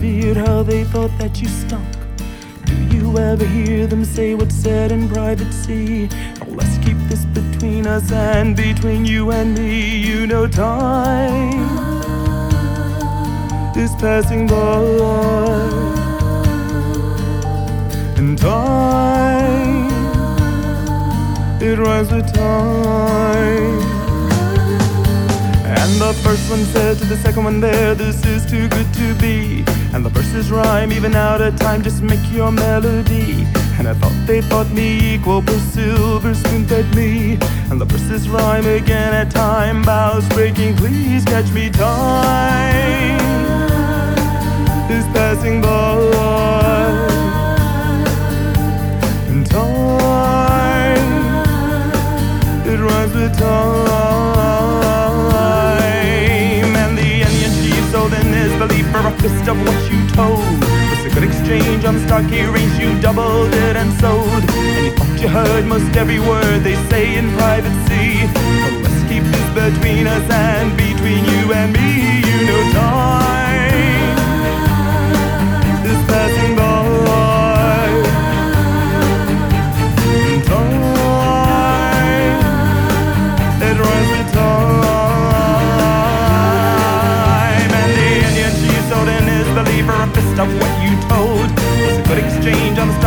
Revered, how they thought that you stunk. Do you ever hear them say what's said in privacy? Oh, let's keep this between us and between you and me. You know, time is passing by, and time it runs with time. And the first one said to the second one there, this is too good to be. Verses rhyme even out of time, just make your melody. And I thought they thought me equal, but silver spoon fed me. And the verses rhyme again at time, bows breaking, please catch me time. Is passing by. And time, it runs with time. And the onion sheaves, so then is belief for a fist of what you told. Was a good exchange on stock earrings, you doubled it and sold. And you thought you heard most every word they say in privacy. But let's keep this between us and between you and me. You know, time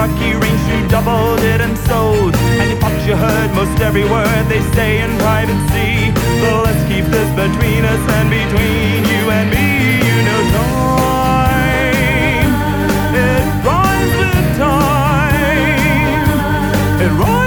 stock range, you doubled it and sold. And you thought you heard most every word they say in privacy. But let's keep this between us and between you and me. You know, time, it rhymes with time. It rhymes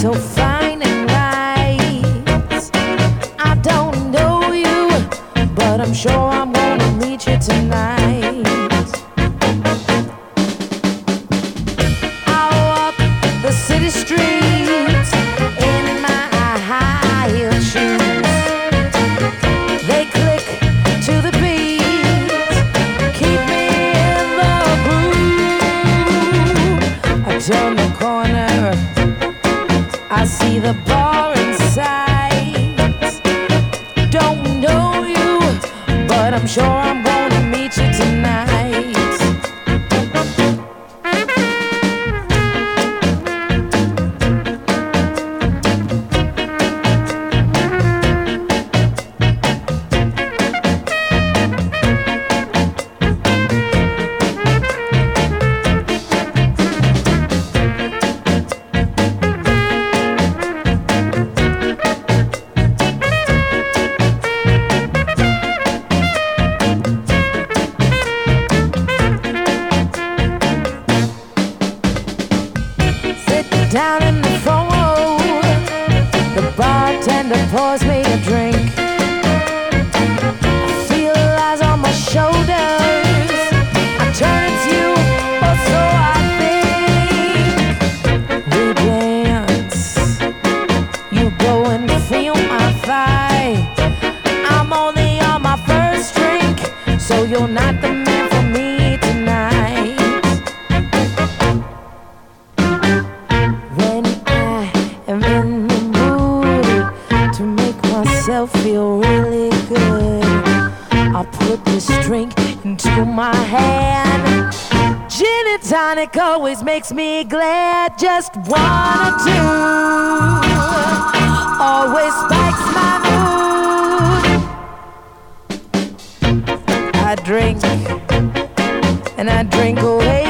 sure I'm tonic always makes me glad. Just one or two always spikes my mood. I drink and I drink away.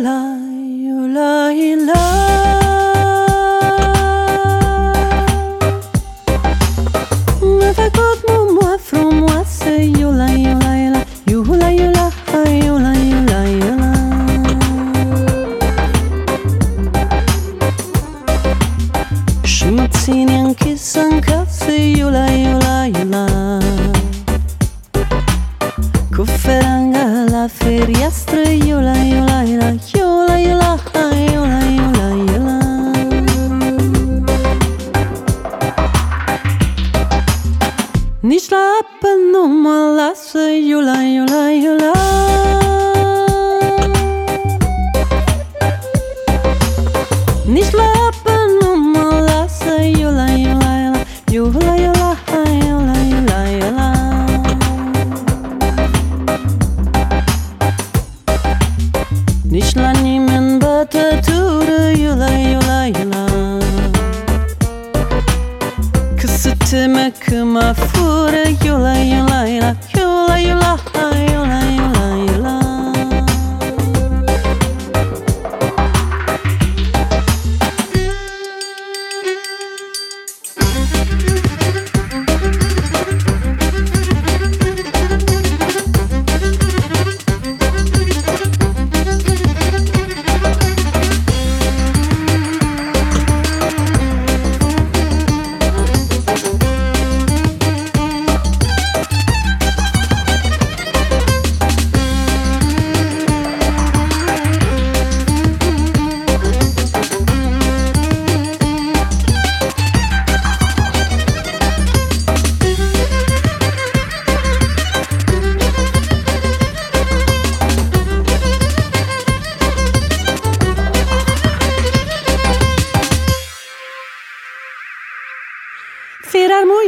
love.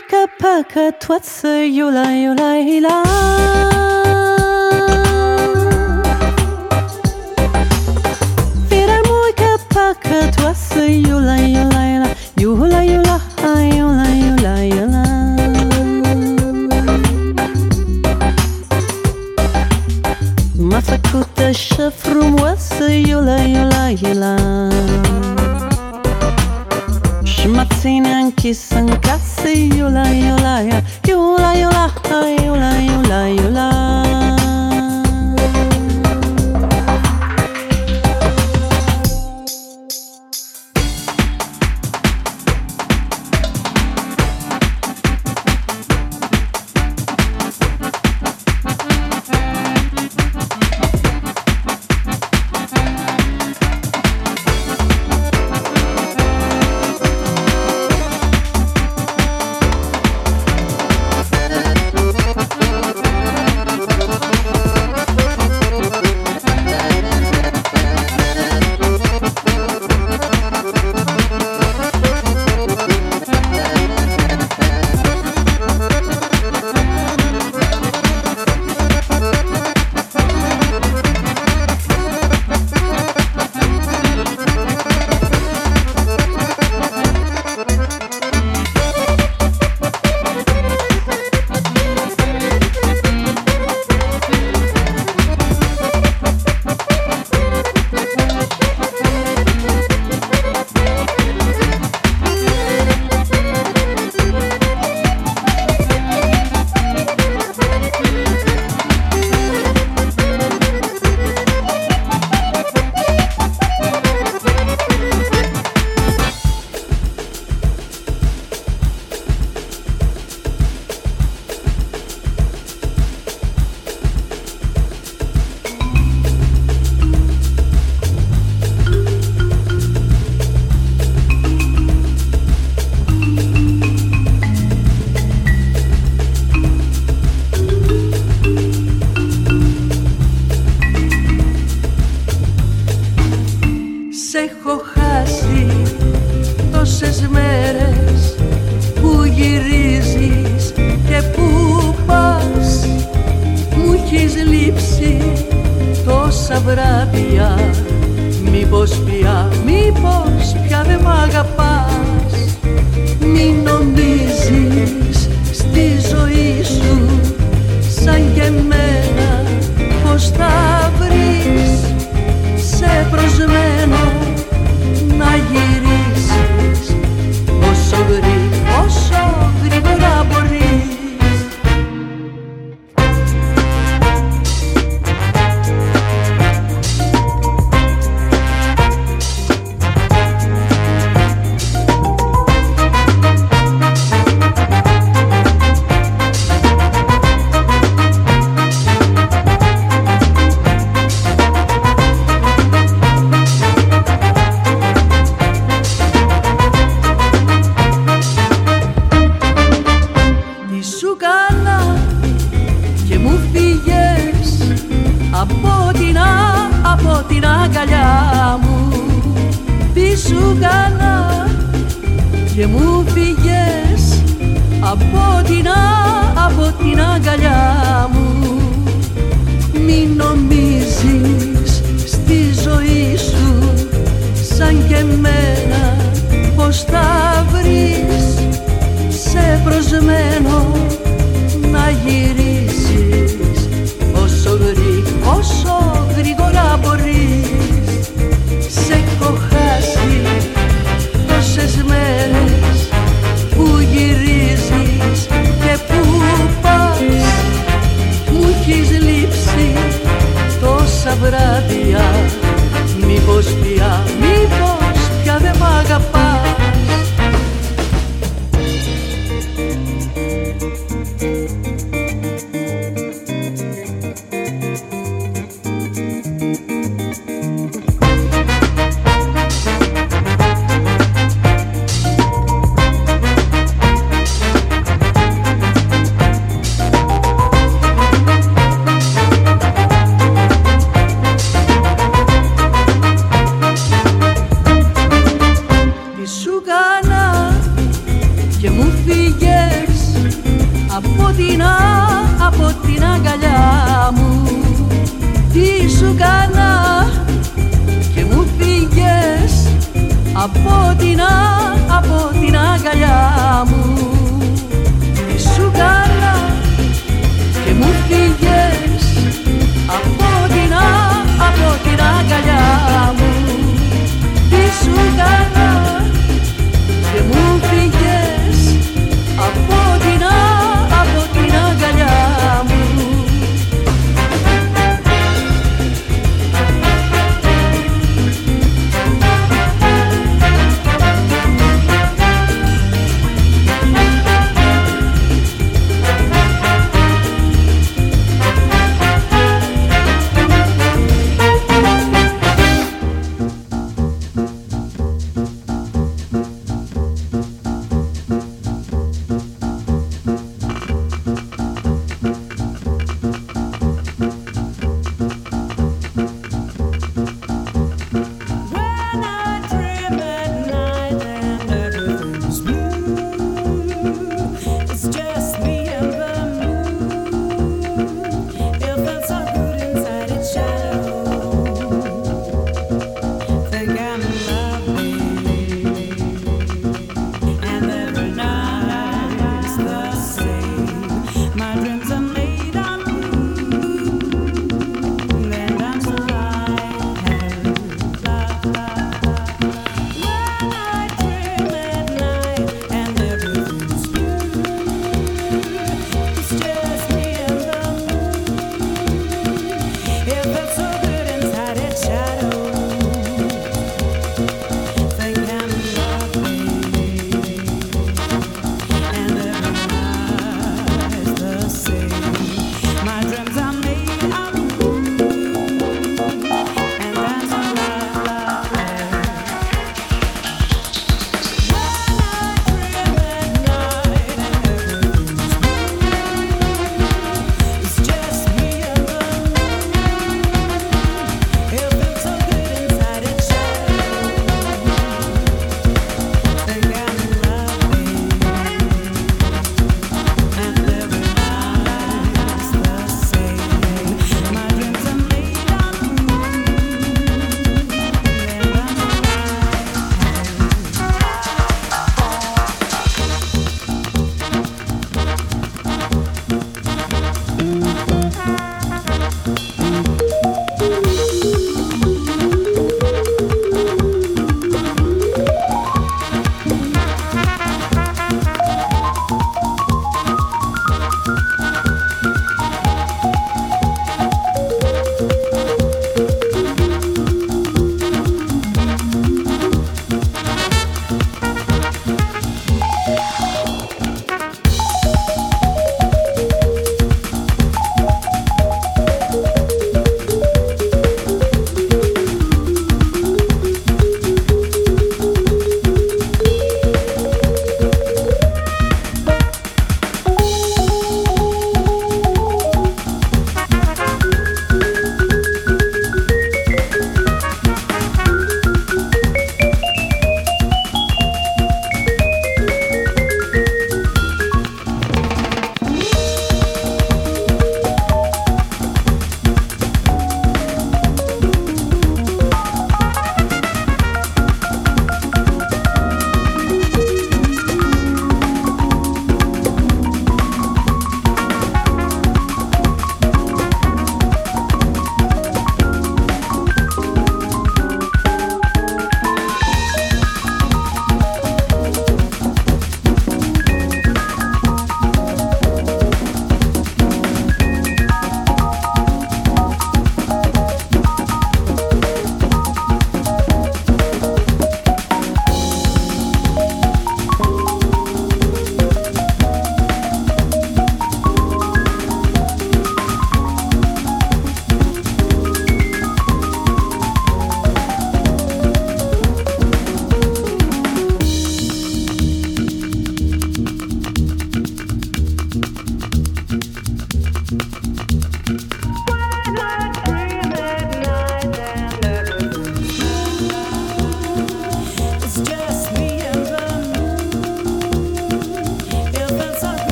Pika paka twatsa yula yula yula Vira muika paka twatsa yula yula yula Yula yula yula yula yula Masakuta shafrum watsa yula yula yula Stamattina anche s'ancassi, iula iula iula iula iula iula iula iula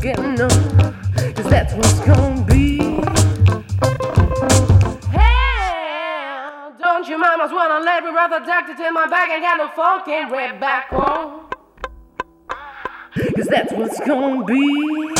getting cause that's what's gonna be. Hell, don't mamas wanna let me my back and red back? Cause that's what's gonna be.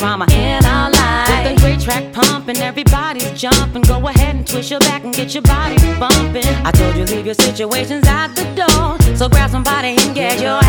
drama in our life, With a great track pumping, everybody's jumping. Go ahead and twist your back and get your body bumping. I told you leave your situations out the door, so grab somebody and get your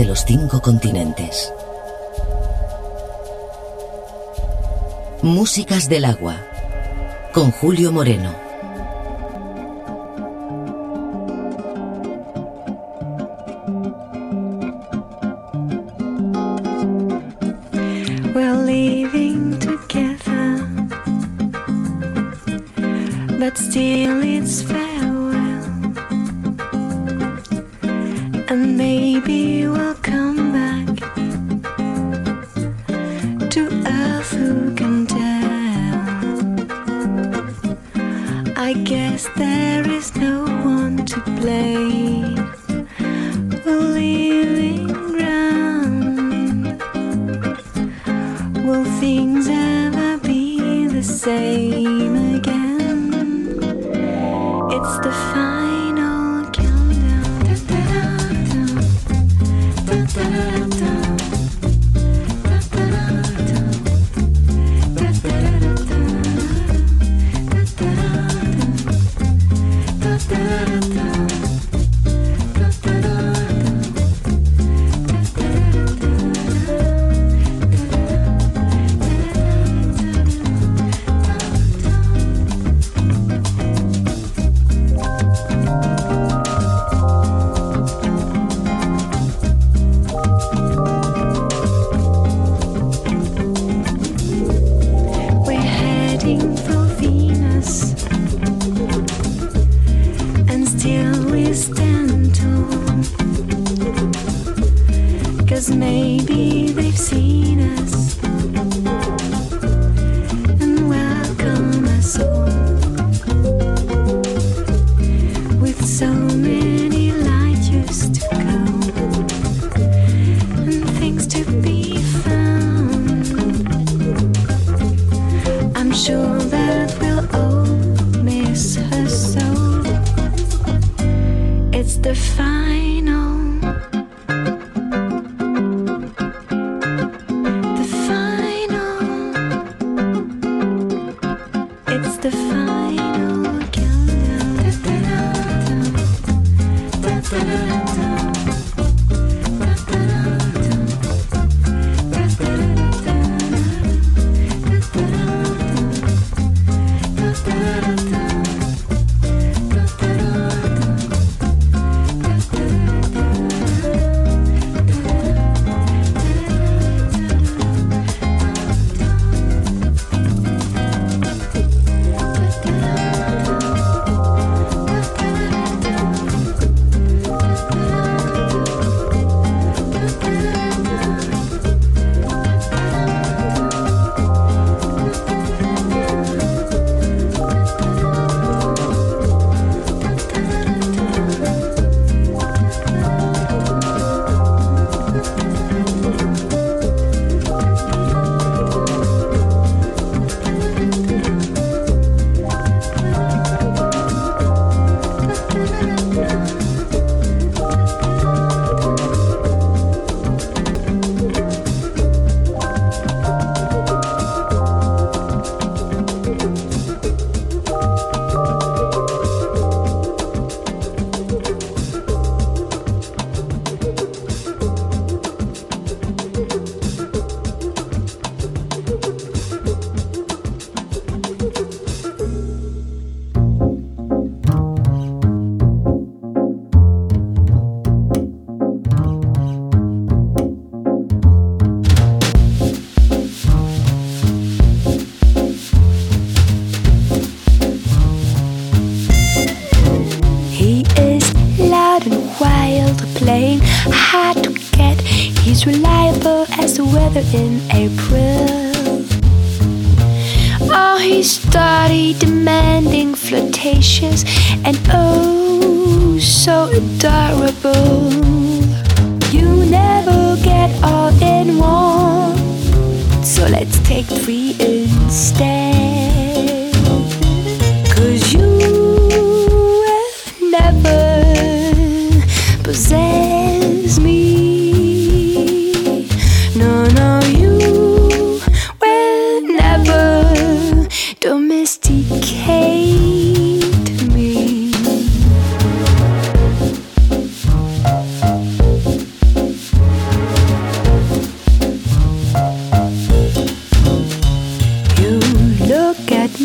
de los cinco continentes. Músicas del agua, con Julio Moreno. America.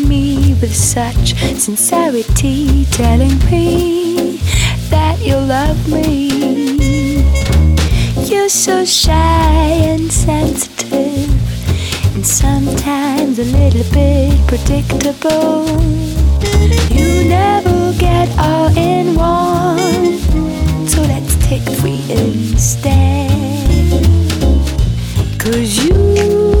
me with such sincerity, telling me that you love me. You're so shy and sensitive, and sometimes a little bit predictable. You never get all in one, so let's take three instead. Cause you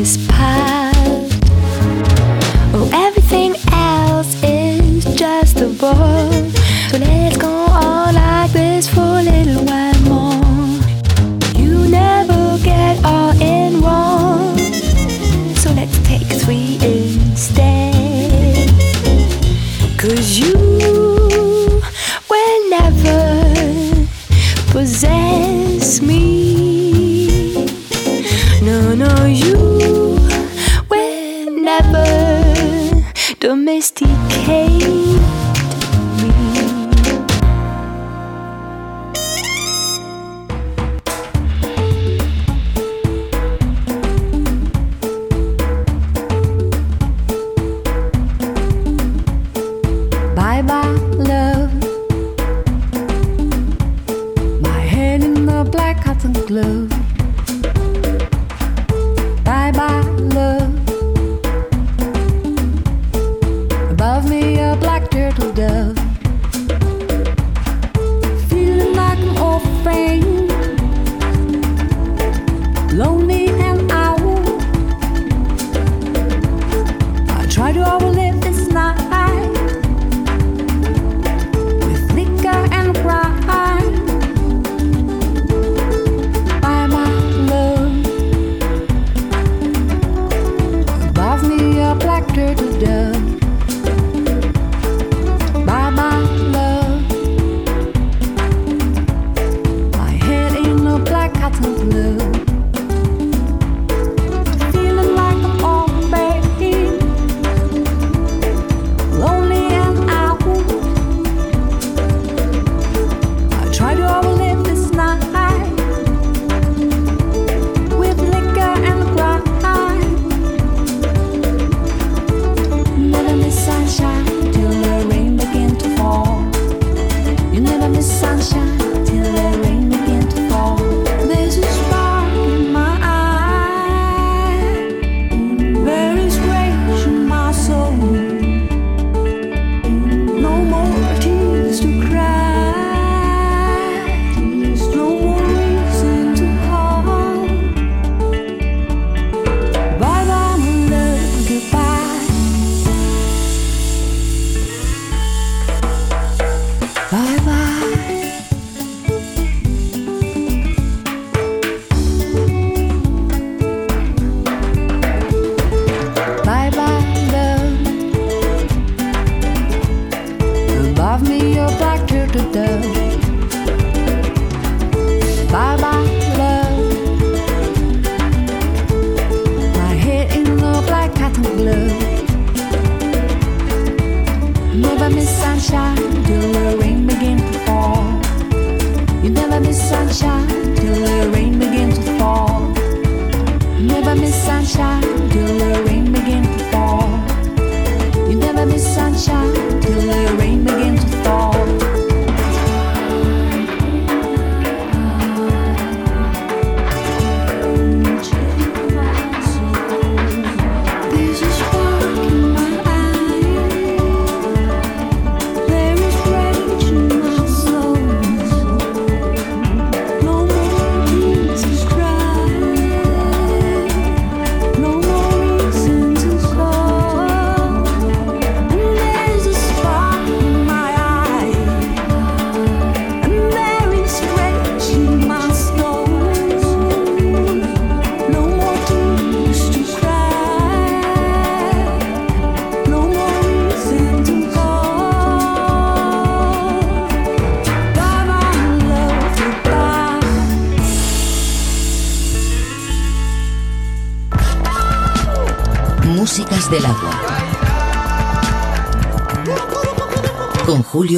his path.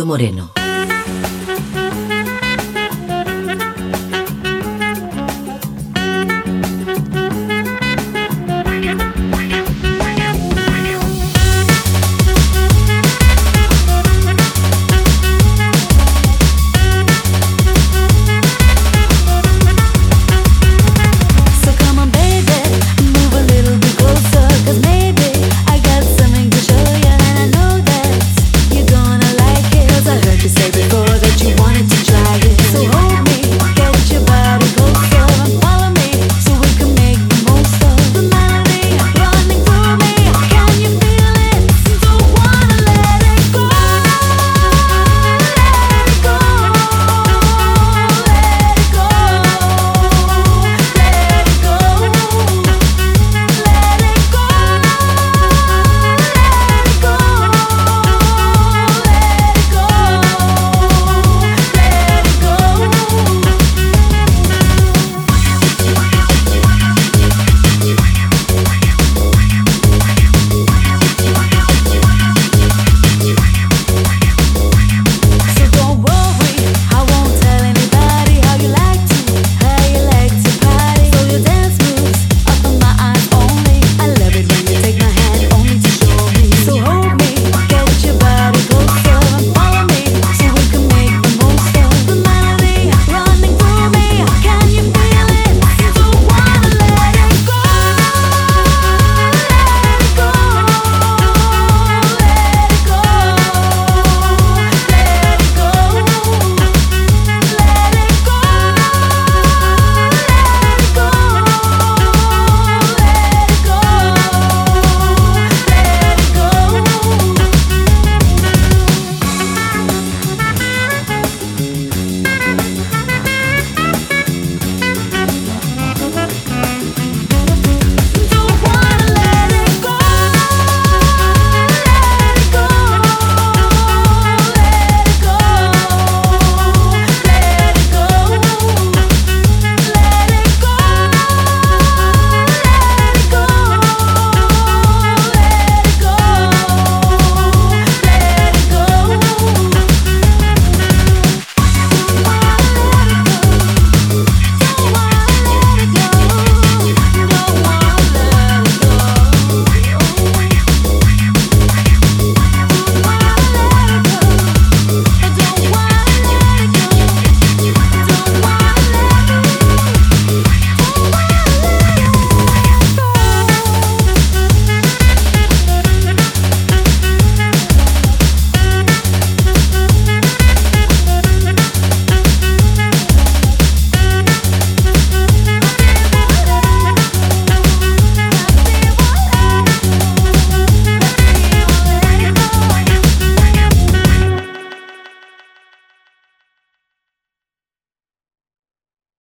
Moreno.